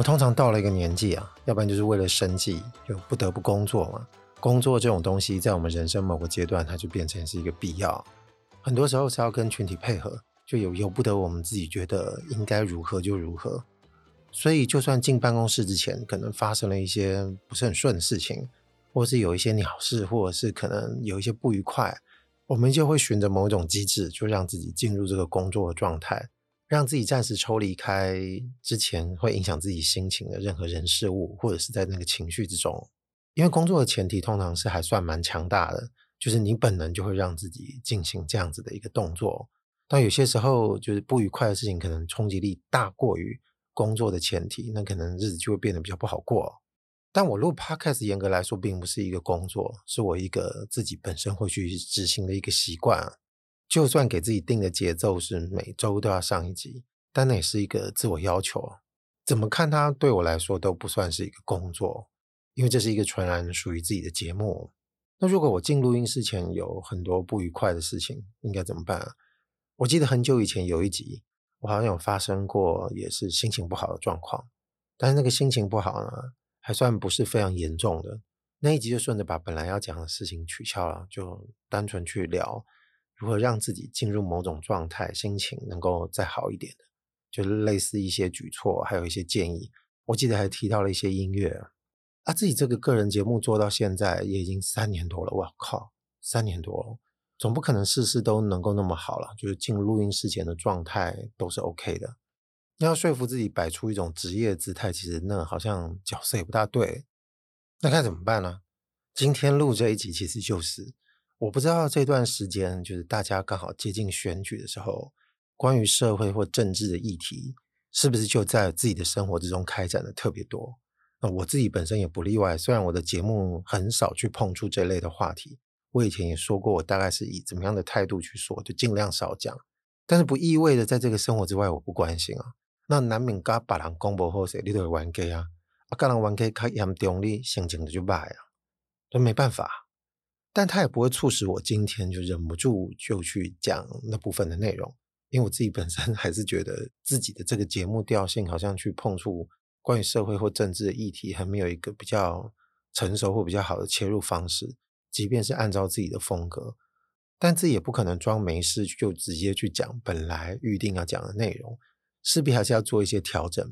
们通常到了一个年纪啊，要不然就是为了生计，就不得不工作嘛。工作这种东西，在我们人生某个阶段，它就变成是一个必要。很多时候是要跟群体配合，就有由不得我们自己觉得应该如何就如何。所以，就算进办公室之前，可能发生了一些不是很顺的事情，或是有一些鸟事，或者是可能有一些不愉快，我们就会循着某种机制，就让自己进入这个工作的状态。让自己暂时抽离开之前会影响自己心情的任何人事物，或者是在那个情绪之中，因为工作的前提通常是还算蛮强大的，就是你本能就会让自己进行这样子的一个动作。但有些时候，就是不愉快的事情可能冲击力大过于工作的前提，那可能日子就会变得比较不好过。但我录 Podcast 严格来说并不是一个工作，是我一个自己本身会去执行的一个习惯。就算给自己定的节奏是每周都要上一集，但那也是一个自我要求。怎么看它对我来说都不算是一个工作，因为这是一个纯然属于自己的节目。那如果我进录音室前有很多不愉快的事情，应该怎么办啊？我记得很久以前有一集，我好像有发生过，也是心情不好的状况。但是那个心情不好呢，还算不是非常严重的。那一集就顺着把本来要讲的事情取消了，就单纯去聊。如何让自己进入某种状态，心情能够再好一点的，就是类似一些举措，还有一些建议。我记得还提到了一些音乐啊。自己这个个人节目做到现在也已经三年多了，我靠，三年多了，总不可能事事都能够那么好了。就是进录音室前的状态都是 OK 的。要说服自己摆出一种职业姿态，其实那好像角色也不大对。那该怎么办呢？今天录这一集，其实就是。我不知道这段时间就是大家刚好接近选举的时候，关于社会或政治的议题，是不是就在自己的生活之中开展的特别多？那我自己本身也不例外。虽然我的节目很少去碰触这类的话题，我以前也说过，我大概是以怎么样的态度去说，就尽量少讲。但是不意味着在这个生活之外我不关心啊。那难免跟别人讲不好势，你都会玩 K 啊，啊，跟人玩 gay 较严重，你心情就坏啊，都没办法。但他也不会促使我今天就忍不住就去讲那部分的内容，因为我自己本身 还是觉得自己的这个节目调性好像去碰触关于社会或政治的议题，还没有一个比较成熟或比较好的切入方式。即便是按照自己的风格，但自己也不可能装没事就直接去讲本来预定要讲的内容，势必还是要做一些调整，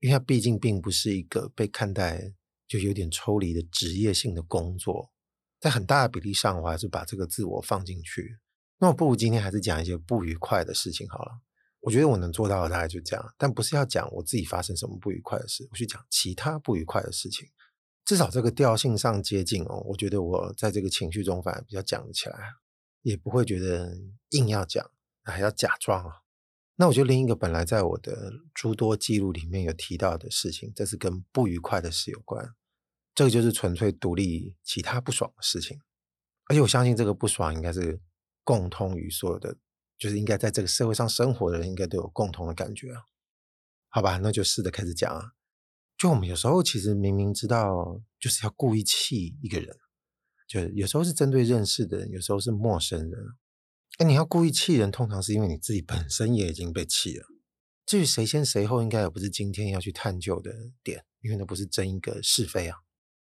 因为它毕竟并不是一个被看待就有点抽离的职业性的工作。在很大的比例上，我还是把这个自我放进去。那我不如今天还是讲一些不愉快的事情好了。我觉得我能做到的大概就这样，但不是要讲我自己发生什么不愉快的事，我去讲其他不愉快的事情。至少这个调性上接近哦。我觉得我在这个情绪中反而比较讲得起来，也不会觉得硬要讲，还要假装啊。那我觉得另一个本来在我的诸多记录里面有提到的事情，这是跟不愉快的事有关。这个就是纯粹独立其他不爽的事情，而且我相信这个不爽应该是共通于所有的，就是应该在这个社会上生活的人应该都有共同的感觉啊。好吧，那就试着开始讲啊。就我们有时候其实明明知道就是要故意气一个人，就有时候是针对认识的人，有时候是陌生人。哎，你要故意气人，通常是因为你自己本身也已经被气了。至于谁先谁后，应该也不是今天要去探究的点，因为那不是争一个是非啊。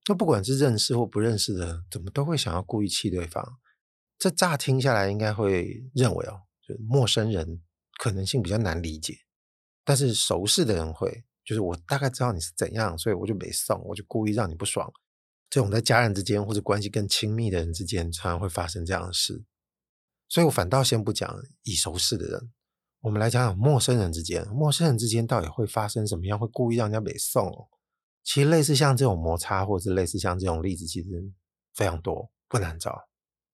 那不管是认识或不认识的，怎么都会想要故意气对方。这乍听下来，应该会认为哦，就陌生人可能性比较难理解，但是熟识的人会，就是我大概知道你是怎样，所以我就没送，我就故意让你不爽。这种在家人之间或者关系更亲密的人之间，常常会发生这样的事。所以我反倒先不讲已熟识的人，我们来讲讲陌生人之间，陌生人之间到底会发生什么样，会故意让人家没送。其实类似像这种摩擦，或者是类似像这种例子，其实非常多，不难找。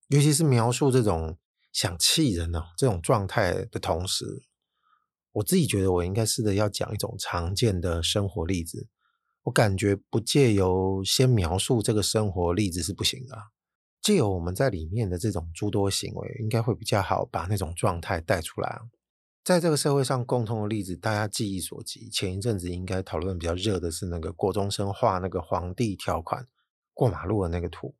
尤其是描述这种想气人呢、这种状态的同时，我自己觉得我应该试着要讲一种常见的生活例子，我感觉不借由先描述这个生活例子是不行的，借由我们在里面的这种诸多行为，应该会比较好把那种状态带出来。在这个社会上共通的例子，大家记忆所及，前一阵子应该讨论比较热的是那个国中生画那个皇帝条款过马路的那个图。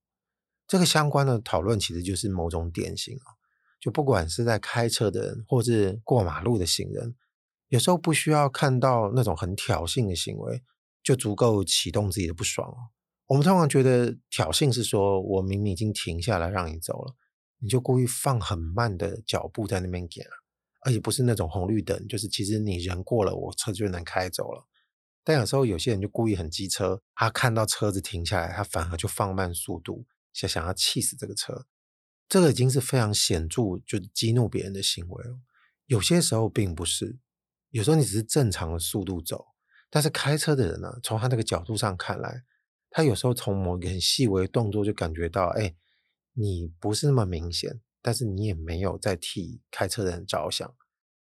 这个相关的讨论其实就是某种典型啊，就不管是在开车的人，或是过马路的行人，有时候不需要看到那种很挑衅的行为，就足够启动自己的不爽哦。我们通常觉得挑衅是说，我明明已经停下来让你走了，你就故意放很慢的脚步在那边给，而且不是那种红绿灯，就是其实你人过了，我车就能开走了。但有时候有些人就故意很机车，他看到车子停下来，他反而就放慢速度。想想要气死这个车，这个已经是非常显著，就是激怒别人的行为了。有些时候并不是，有时候你只是正常的速度走，但是开车的人呢，从他那个角度上看来，他有时候从某一个很细微的动作就感觉到，哎，你不是那么明显，但是你也没有在替开车的人着想。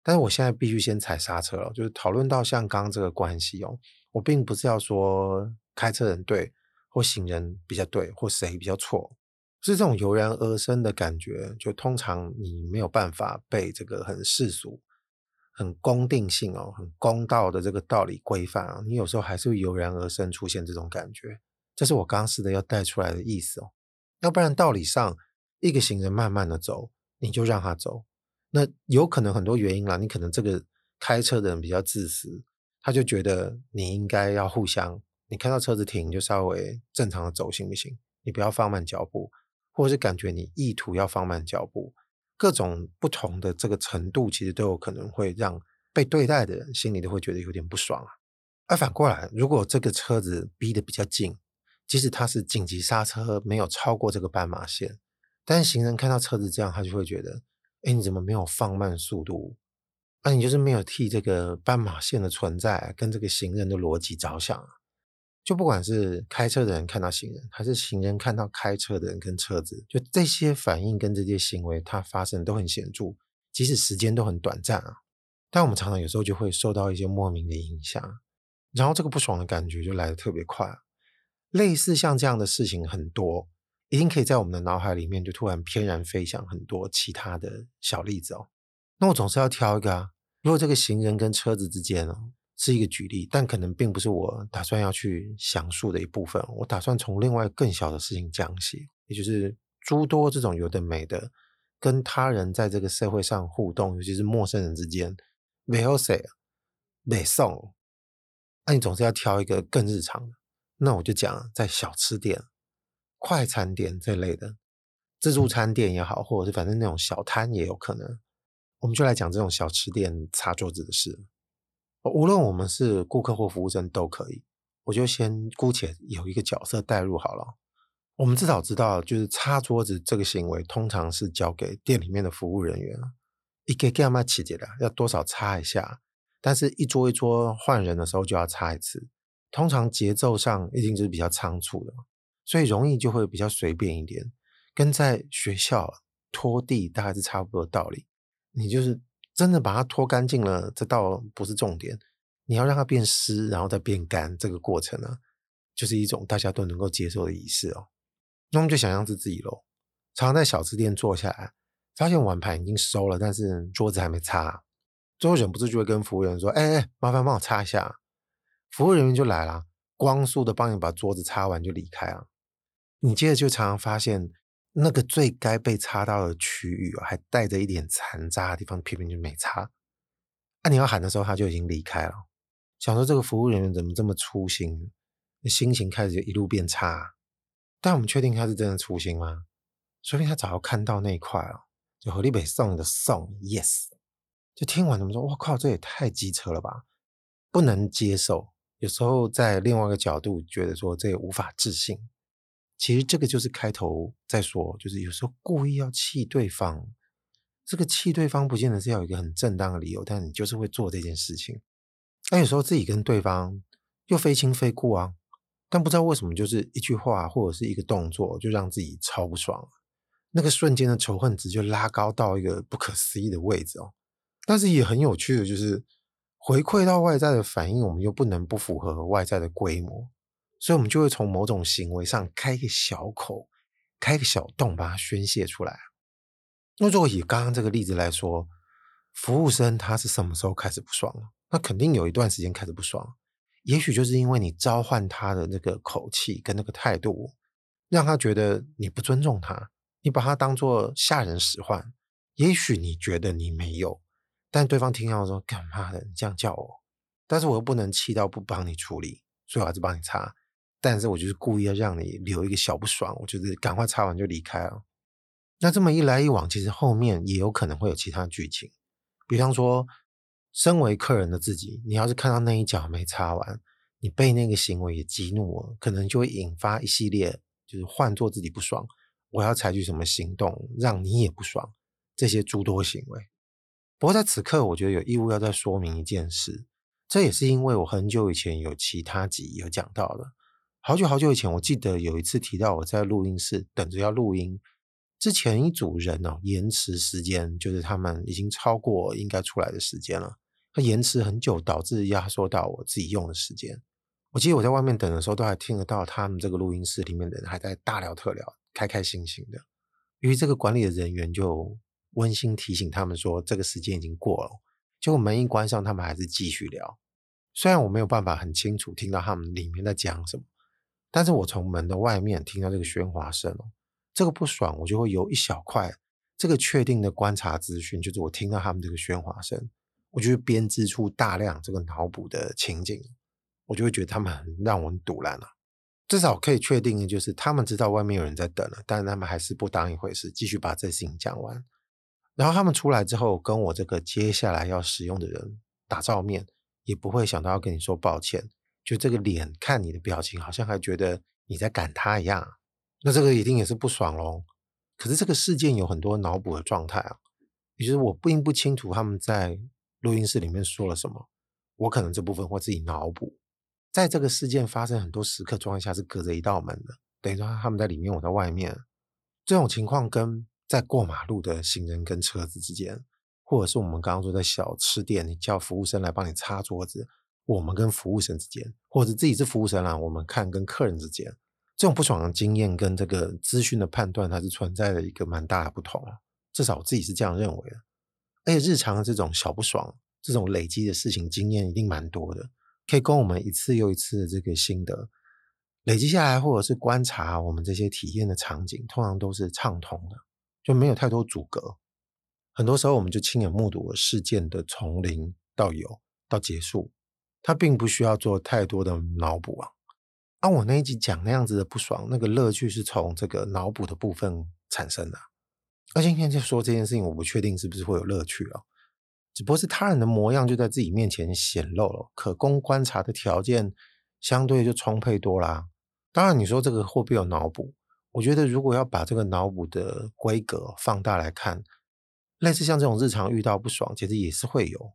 但是我现在必须先踩刹车了，就是讨论到像刚刚这个关系哦，我并不是要说开车人对。或行人比较对，或谁比较错，是这种油然而生的感觉。就通常你没有办法被这个很世俗、很公定性哦、很公道的这个道理规范啊，你有时候还是会油然而生出现这种感觉。这是我刚刚试的要带出来的意思哦。要不然道理上，一个行人慢慢的走，你就让他走。那有可能很多原因啦，你可能这个开车的人比较自私，他就觉得你应该要互相。你看到车子停，就稍微正常的走行不行？你不要放慢脚步，或者是感觉你意图要放慢脚步，各种不同的这个程度，其实都有可能会让被对待的人心里都会觉得有点不爽啊。而反过来，如果这个车子逼得比较近，即使他是紧急刹车，没有超过这个斑马线，但是行人看到车子这样，他就会觉得，哎，你怎么没有放慢速度？那、啊、你就是没有替这个斑马线的存在跟这个行人的逻辑着想啊。就不管是开车的人看到行人，还是行人看到开车的人跟车子，就这些反应跟这些行为，它发生都很显著，即使时间都很短暂啊。但我们常常有时候就会受到一些莫名的影响，然后这个不爽的感觉就来得特别快。类似像这样的事情很多，一定可以在我们的脑海里面就突然翩然飞翔很多其他的小例子哦。那我总是要挑一个啊，如果这个行人跟车子之间哦。是一个举例，但可能并不是我打算要去详述的一部分。我打算从另外更小的事情讲起，也就是诸多这种有的没的，跟他人在这个社会上互动，尤其是陌生人之间，没好势，没送。那你总是要挑一个更日常的，那我就讲在小吃店、快餐店这类的自助餐店也好，或者是反正那种小摊也有可能，我们就来讲这种小吃店擦桌子的事。无论我们是顾客或服务生都可以，我就先姑且有一个角色代入好了。我们至少知道，就是擦桌子这个行为，通常是交给店里面的服务人员。一个干嘛起节的，要多少擦一下，但是一桌一桌换人的时候就要擦一次。通常节奏上一定就是比较仓促的，所以容易就会比较随便一点，跟在学校拖地大概是差不多的道理。你就是。真的把它拖干净了，这倒不是重点。你要让它变湿，然后再变干，这个过程呢，就是一种大家都能够接受的仪式哦。那我们就想象是自己喽，常常在小吃店坐下来，发现碗盘已经收了，但是桌子还没擦，最后忍不住就会跟服务员说：“哎哎，麻烦帮我擦一下。”服务人员就来了，光速的帮你把桌子擦完就离开了。你接着就常常发现。那个最该被擦到的区域，还带着一点残渣的地方，偏偏就没擦。啊，你要喊的时候，他就已经离开了。想说这个服务人员怎么这么粗心，心情开始就一路变差。但我们确定他是真的粗心吗？说不定他早就看到那一块了，就何立北送的送，yes。就听完他们说，我靠，这也太机车了吧，不能接受。有时候在另外一个角度觉得说，这也无法置信。其实这个就是开头在说，就是有时候故意要气对方，这个气对方不见得是要有一个很正当的理由，但你就是会做这件事情。那有时候自己跟对方又非亲非故啊，但不知道为什么就是一句话或者是一个动作就让自己超不爽，那个瞬间的仇恨值就拉高到一个不可思议的位置哦。但是也很有趣的就是，回馈到外在的反应，我们又不能不符合外在的规模，所以我们就会从某种行为上开一个小口，开个小洞，把它宣泄出来。那如果以刚刚这个例子来说，服务生他是什么时候开始不爽了？那肯定有一段时间开始不爽，也许就是因为你召唤他的那个口气跟那个态度，让他觉得你不尊重他，你把他当做下人使唤。也许你觉得你没有。但对方听到说：“干嘛的？你这样叫我，但是我又不能气到不帮你处理，所以我还是帮你擦。但是我就是故意要让你留一个小不爽，我就是赶快擦完就离开了。那这么一来一往，其实后面也有可能会有其他剧情。比方说，身为客人的自己，你要是看到那一脚没擦完，你被那个行为也激怒了，可能就会引发一系列，就是换做自己不爽，我要采取什么行动让你也不爽，这些诸多行为。”不过在此刻，我觉得有义务要再说明一件事，这也是因为我很久以前有其他集有讲到的。好久好久以前，我记得有一次提到我在录音室等着要录音，之前一组人哦，延迟时间就是他们已经超过应该出来的时间了，他延迟很久，导致压缩到我自己用的时间。我记得我在外面等的时候，都还听得到他们这个录音室里面的人还在大聊特聊，开开心心的。于是这个管理的人员就。温馨提醒他们说，这个时间已经过了。结果门一关上，他们还是继续聊。虽然我没有办法很清楚听到他们里面在讲什么，但是我从门的外面听到这个喧哗声哦，这个不爽，我就会有一小块这个确定的观察资讯，就是我听到他们这个喧哗声，我就会编织出大量这个脑补的情景，我就会觉得他们很让我很堵烂了。至少可以确定的就是，他们知道外面有人在等了，但是他们还是不当一回事，继续把这事情讲完。然后他们出来之后，跟我这个接下来要使用的人打照面，也不会想到要跟你说抱歉，就这个脸看你的表情，好像还觉得你在赶他一样。那这个一定也是不爽喽。可是这个事件有很多脑补的状态啊，也就是我并不清楚他们在录音室里面说了什么，我可能这部分会自己脑补。在这个事件发生很多时刻状态下是隔着一道门的，等于说他们在里面，我在外面，这种情况跟。在过马路的行人跟车子之间，或者是我们刚刚说在小吃店，你叫服务生来帮你擦桌子，我们跟服务生之间，或者自己是服务生啊，我们看跟客人之间，这种不爽的经验跟这个资讯的判断，它是存在的一个蛮大的不同。至少我自己是这样认为的。而且日常的这种小不爽，这种累积的事情经验一定蛮多的，可以供我们一次又一次的这个心得累积下来，或者是观察我们这些体验的场景，通常都是畅通的。就没有太多阻隔，很多时候我们就亲眼目睹了事件的从零到有到结束，他并不需要做太多的脑补啊。按、啊、我那一集讲那样子的不爽，那个乐趣是从这个脑补的部分产生的。而今天就说这件事情，我不确定是不是会有乐趣啊，只不过是他人的模样就在自己面前显露了，可供观察的条件相对就充沛多啦。当然，你说这个会不会有脑补？我觉得，如果要把这个脑补的规格放大来看，类似像这种日常遇到不爽，其实也是会有，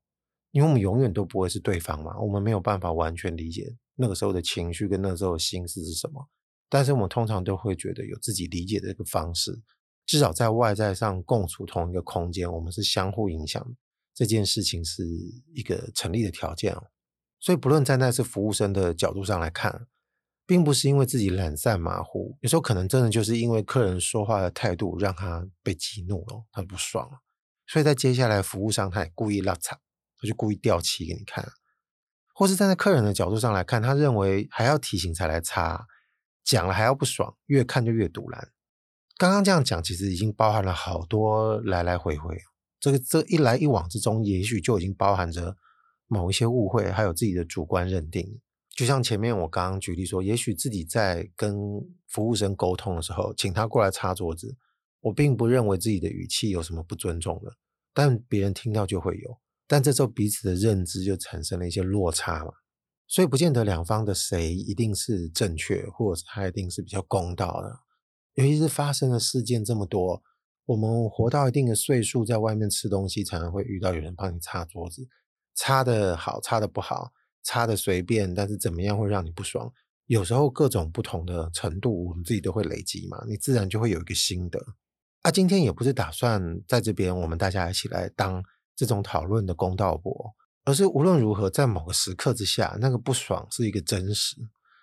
因为我们永远都不会是对方嘛，我们没有办法完全理解那个时候的情绪跟那时候的心思是什么。但是我们通常都会觉得有自己理解的一个方式，至少在外在上共处同一个空间，我们是相互影响，这件事情是一个成立的条件哦。所以，不论站在是服务生的角度上来看。并不是因为自己懒散马虎，有时候可能真的就是因为客人说话的态度让他被激怒了，他不爽了，所以在接下来服务上他也故意拉惨，他就故意掉漆给你看，或是站在客人的角度上来看，他认为还要提醒才来擦，讲了还要不爽，越看就越赌烂。刚刚这样讲，其实已经包含了好多来来回回，这个这一来一往之中，也许就已经包含着某一些误会，还有自己的主观认定。就像前面我刚刚举例说，也许自己在跟服务生沟通的时候，请他过来擦桌子，我并不认为自己的语气有什么不尊重的，但别人听到就会有，但这时候彼此的认知就产生了一些落差嘛，所以不见得两方的谁一定是正确，或者他一定是比较公道的，尤其是发生的事件这么多，我们活到一定的岁数，在外面吃东西，常常会遇到有人帮你擦桌子，擦得好，擦得不好。擦的随便，但是怎么样会让你不爽？有时候各种不同的程度，我们自己都会累积嘛，你自然就会有一个心得。啊，今天也不是打算在这边我们大家一起来当这种讨论的公道伯，而是无论如何，在某个时刻之下，那个不爽是一个真实。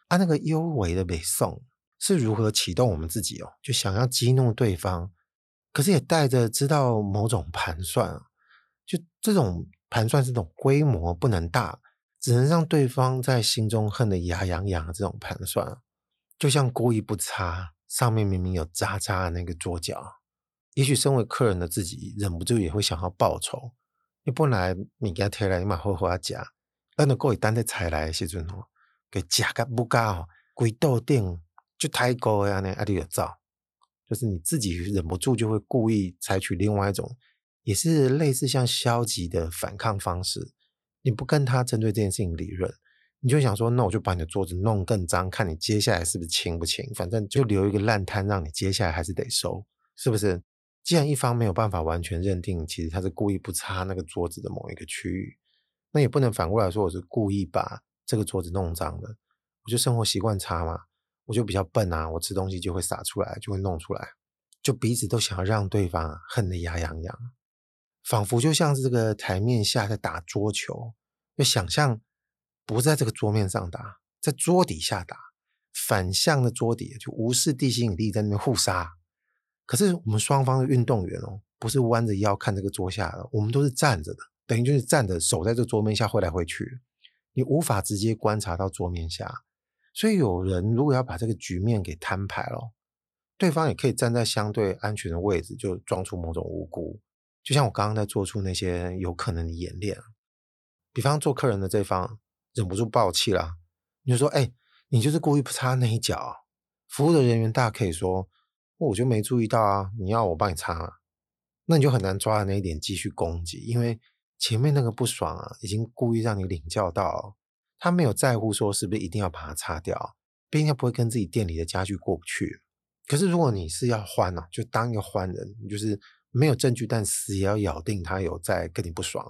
啊，那个幽微的北宋是如何启动我们自己哦，就想要激怒对方，可是也带着知道某种盘算，就这种盘算，是种规模不能大，只能让对方在心中恨得牙痒痒的这种盘算，就像故意不擦上面明明有渣渣的那个桌角。也许身为客人的自己，忍不住也会想要报仇。你本来物件摕来，你嘛好好啊食，等到过一单的菜来的时阵哦，给食个不够，规桌顶就太高呀呢，啊你就走，就是你自己忍不住就会故意采取另外一种，也是类似像消极的反抗方式。你不跟他针对这件事情理论，你就想说，那我就把你的桌子弄更脏，看你接下来是不是清不清，反正就留一个烂摊，让你接下来还是得收，是不是？既然一方没有办法完全认定，其实他是故意不擦那个桌子的某一个区域，那也不能反过来说我是故意把这个桌子弄脏的。我就生活习惯差嘛，我就比较笨啊，我吃东西就会洒出来，就会弄出来，就彼此都想要让对方恨得牙痒痒，仿佛就像是这个台面下在打桌球，就想象不在这个桌面上打，在桌底下打，反向的桌底，就无视地心引力在那边互杀。可是我们双方的运动员哦，不是弯着腰看这个桌下的，我们都是站着的，等于就是站着手在这桌面下挥来挥去，你无法直接观察到桌面下。所以有人如果要把这个局面给摊牌了，对方也可以站在相对安全的位置，就装出某种无辜。就像我刚刚在做出那些有可能的演练，比方做客人的这方忍不住爆气了，你就说：“哎，你就是故意不插那一脚。”服务的人员大可以说。我就没注意到啊！你要我帮你擦啊，那你就很难抓的那一点继续攻击，因为前面那个不爽啊，已经故意让你领教到，他没有在乎说是不是一定要把它擦掉，不应该不会跟自己店里的家具过不去。可是如果你是要欢啊，就当一个欢人，就是没有证据，但死也要咬定他有在跟你不爽，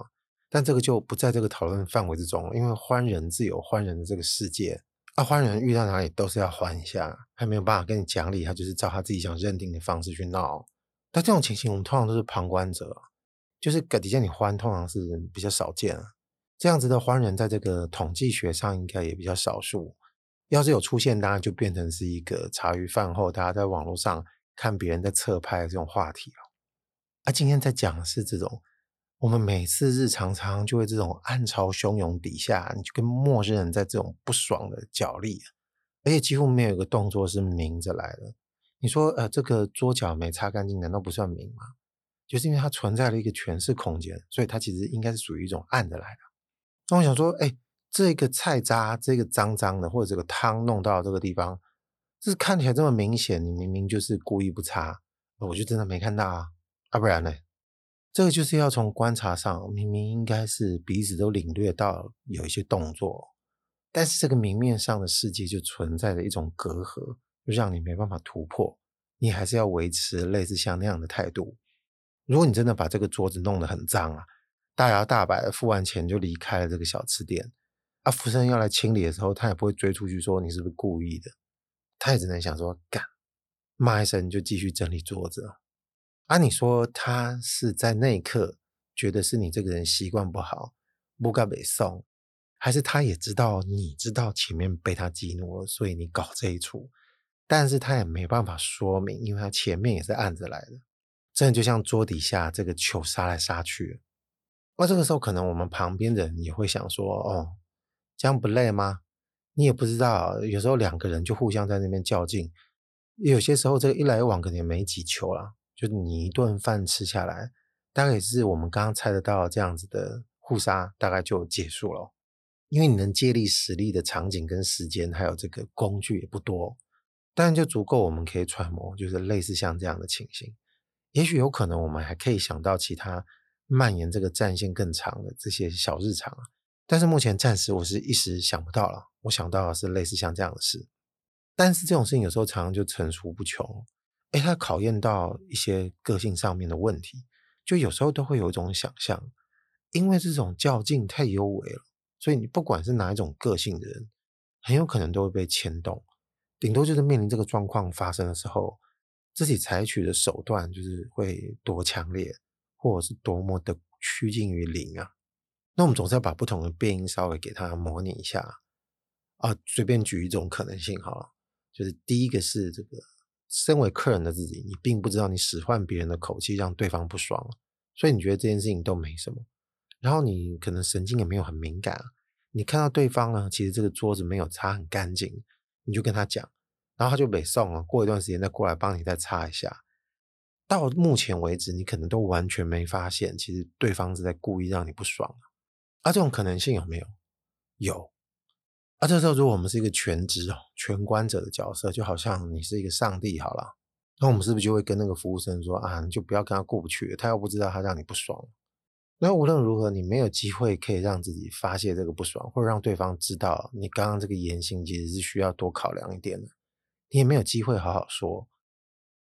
但这个就不在这个讨论范围之中，因为欢人自有欢人的这个世界。啊，欢人遇到哪里都是要欢一下，还没有办法跟你讲理，他就是照他自己想认定的方式去闹。但这种情形，我们通常都是旁观者，就是底下你欢，通常是比较少见。这样子的欢人，在这个统计学上应该也比较少数。要是有出现，当然就变成是一个茶余饭后大家在网络上看别人在侧拍这种话题了。啊，今天在讲的是这种。我们每次日常常就会这种暗潮汹涌底下，你就跟陌生人在这种不爽的角力，而且几乎没有一个动作是明着来的。你说，呃，这个桌角没擦干净，难道不算明吗？就是因为它存在了一个诠释空间，所以它其实应该是属于一种暗的来的。那我想说，哎，这个菜渣，这个脏脏的，或者这个汤弄到这个地方，这看起来这么明显，你明明就是故意不擦，我就真的没看到啊，啊，不然呢？这个就是要从观察上，明明应该是彼此都领略到有一些动作，但是这个明面上的世界就存在着一种隔阂，就让你没办法突破。你还是要维持类似像那样的态度。如果你真的把这个桌子弄得很脏啊，大摇大摆的付完钱就离开了这个小吃店，啊，服务生要来清理的时候，他也不会追出去说你是不是故意的，他也只能想说干，骂一声就继续整理桌子。啊，你说他是在那一刻觉得是你这个人习惯不好，不该被送，还是他也知道你知道前面被他激怒了，所以你搞这一出，但是他也没办法说明，因为他前面也是暗着来的，真的就像桌底下这个球杀来杀去。那这个时候可能我们旁边的人也会想说，哦，这样不累吗？你也不知道，有时候两个人就互相在那边较劲，有些时候这个一来一往可能也没几球了。就是你一顿饭吃下来，大概也是我们刚刚猜得到这样子的互杀，大概就结束了。因为你能借力使力的场景跟时间，还有这个工具也不多，当然就足够我们可以揣摩，就是类似像这样的情形。也许有可能我们还可以想到其他蔓延这个战线更长的这些小日常，但是目前暂时我是一时想不到了。我想到的是类似像这样的事，但是这种事情有时候常常就层出不穷。哎，他考验到一些个性上面的问题，就有时候都会有一种想象，因为这种较劲太幽微了，所以你不管是哪一种个性的人，很有可能都会被牵动。顶多就是面临这个状况发生的时候，自己采取的手段就是会多强烈，或者是多么的趋近于零啊。那我们总是要把不同的变因稍微给它模拟一下啊。随便举一种可能性好了，就是第一个是这个，身为客人的自己，你并不知道你使唤别人的口气让对方不爽，所以你觉得这件事情都没什么。然后你可能神经也没有很敏感，你看到对方呢，其实这个桌子没有擦很干净，你就跟他讲，然后他就北送了，过一段时间再过来帮你再擦一下。到目前为止，你可能都完全没发现，其实对方是在故意让你不爽。啊，这种可能性有没有？有。啊，这时候如果我们是一个全职哦、全观者的角色，就好像你是一个上帝好了，那我们是不是就会跟那个服务生说啊，你就不要跟他过不去，他又不知道他让你不爽。那无论如何，你没有机会可以让自己发泄这个不爽，或者让对方知道你刚刚这个言行其实是需要多考量一点的，你也没有机会好好说。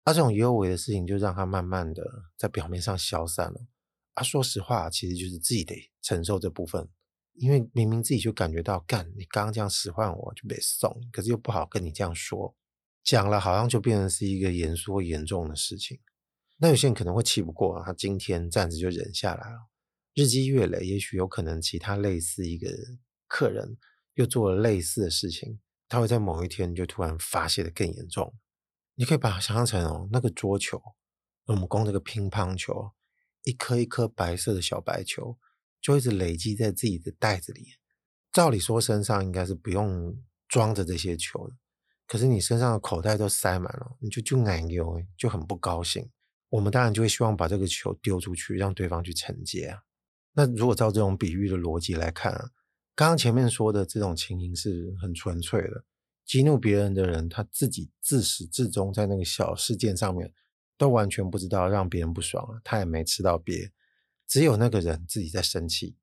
啊，这种幽微的事情就让他慢慢的在表面上消散了。啊，说实话，其实就是自己得承受这部分，因为明明自己就感觉到，干，你刚刚这样使唤我就被送，可是又不好跟你这样说，讲了好像就变成是一个严肃或严重的事情。那有些人可能会气不过，他今天暂时就忍下来了，日积月累，也许有可能其他类似一个客人又做了类似的事情，他会在某一天就突然发泄的更严重。你可以把它想象成哦，那个桌球，我们光这个乒乓球。一颗一颗白色的小白球，就一直累积在自己的袋子里。照理说，身上应该是不用装着这些球的，可是你身上的口袋都塞满了，你就就难丢，就很不高兴。我们当然就会希望把这个球丢出去，让对方去承接啊。那如果照这种比喻的逻辑来看啊，刚刚前面说的这种情形是很纯粹的，激怒别人的人，他自己自始至终在那个小事件上面。都完全不知道让别人不爽了，他也没吃到鳖，只有那个人自己在生气。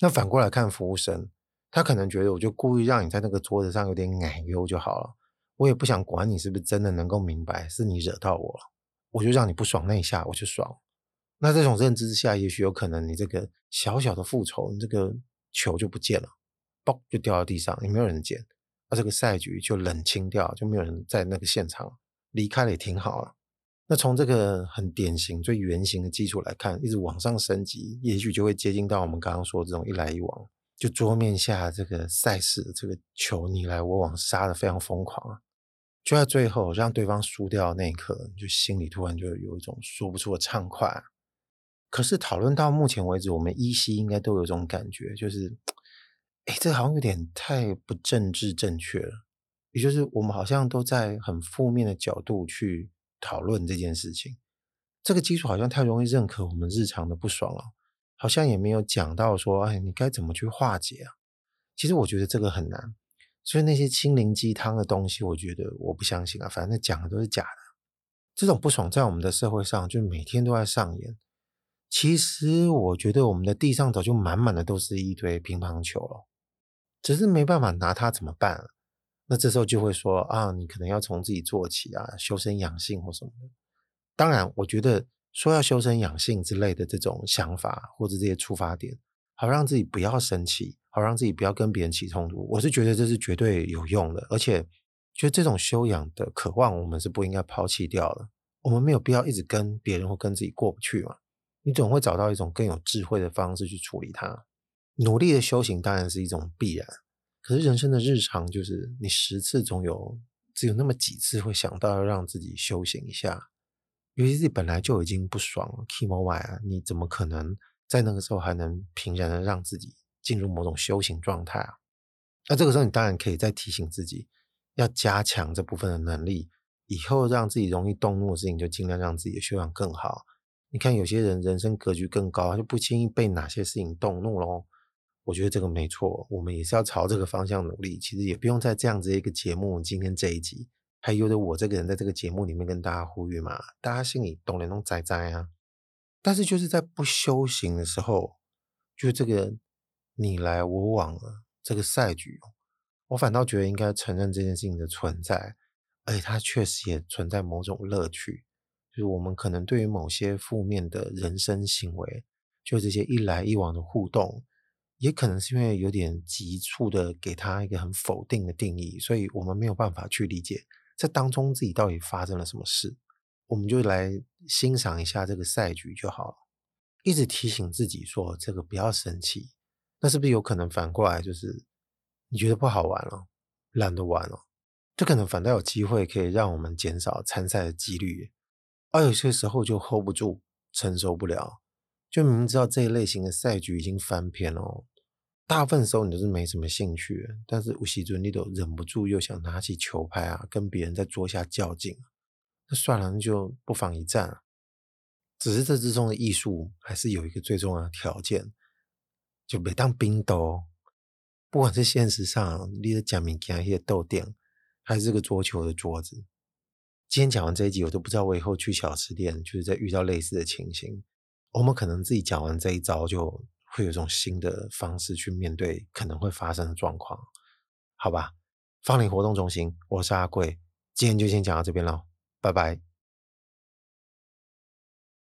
那反过来看服务生，他可能觉得我就故意让你在那个桌子上有点奶油就好了，我也不想管你是不是真的能够明白是你惹到我了，我就让你不爽那一下我就爽。那这种认知之下，也许有可能你这个小小的复仇，你这个球就不见了，嘣就掉到地上，也没有人捡，那这个赛局就冷清掉，就没有人在那个现场，离开了也挺好了。那从这个很典型、最原型的基础来看，一直往上升级，也许就会接近到我们刚刚说的这种一来一往，就桌面下这个赛事的这个球你来我往，杀得非常疯狂！就在最后让对方输掉那一刻，就心里突然就有一种说不出的畅快。可是讨论到目前为止，我们依稀应该都有一种感觉，就是，哎，这好像有点太不政治正确了，也就是我们好像都在很负面的角度去。讨论这件事情，这个基础好像太容易认可我们日常的不爽了，好像也没有讲到说，哎，你该怎么去化解啊？其实我觉得这个很难，所以那些心灵鸡汤的东西，我觉得我不相信啊，反正讲的都是假的。这种不爽在我们的社会上就每天都在上演。其实我觉得我们的地上早就满满的都是一堆乒乓球了，只是没办法拿它怎么办啊？那这时候就会说啊，你可能要从自己做起啊，修身养性或什么的。当然，我觉得说要修身养性之类的这种想法或者这些出发点，好让自己不要生气，好让自己不要跟别人起冲突，我是觉得这是绝对有用的。而且，觉得这种修养的渴望，我们是不应该抛弃掉的。我们没有必要一直跟别人或跟自己过不去嘛。你总会找到一种更有智慧的方式去处理它。努力的修行当然是一种必然。可是人生的日常就是你十次总有只有那么几次会想到要让自己修行一下，尤其是本来就已经不爽了，kimo 外啊，你怎么可能在那个时候还能平然的让自己进入某种修行状态啊？那这个时候你当然可以再提醒自己，要加强这部分的能力，以后让自己容易动怒的事情就尽量让自己的修养更好。你看有些人人生格局更高，他就不轻易被哪些事情动怒喽。我觉得这个没错，我们也是要朝这个方向努力。其实也不用在这样子一个节目，今天这一集，还有的我这个人在这个节目里面跟大家呼吁嘛，大家心里懂人懂仔仔啊。但是就是在不修行的时候，就这个你来我往的这个赛局，我反倒觉得应该承认这件事情的存在，而且它确实也存在某种乐趣，就是我们可能对于某些负面的人生行为，就这些一来一往的互动。也可能是因为有点急促的给他一个很否定的定义，所以我们没有办法去理解这当中自己到底发生了什么事。我们就来欣赏一下这个赛局就好了，一直提醒自己说这个不要生气，那是不是有可能反过来，就是你觉得不好玩了，懒得玩了，这可能反倒有机会可以让我们减少参赛的几率，而有些时候就 hold 不住，承受不了，就明明知道这一类型的赛局已经翻篇了，大部分时候你都是没什么兴趣，但是有时候你都忍不住又想拿起球拍啊，跟别人在桌下较劲，那算了，那就不妨一战。只是这之中的艺术，还是有一个最重要的条件，就别当冰斗。不管是现实上你的假面镜、一些豆垫，还是这个桌球的桌子。今天讲完这一集，我都不知道我以后去小吃店，就是在遇到类似的情形，我们可能自己讲完这一招，就会有一种新的方式去面对可能会发生的状况。好吧，芳邻活动中心，我是阿贵，今天就先讲到这边喽，拜拜。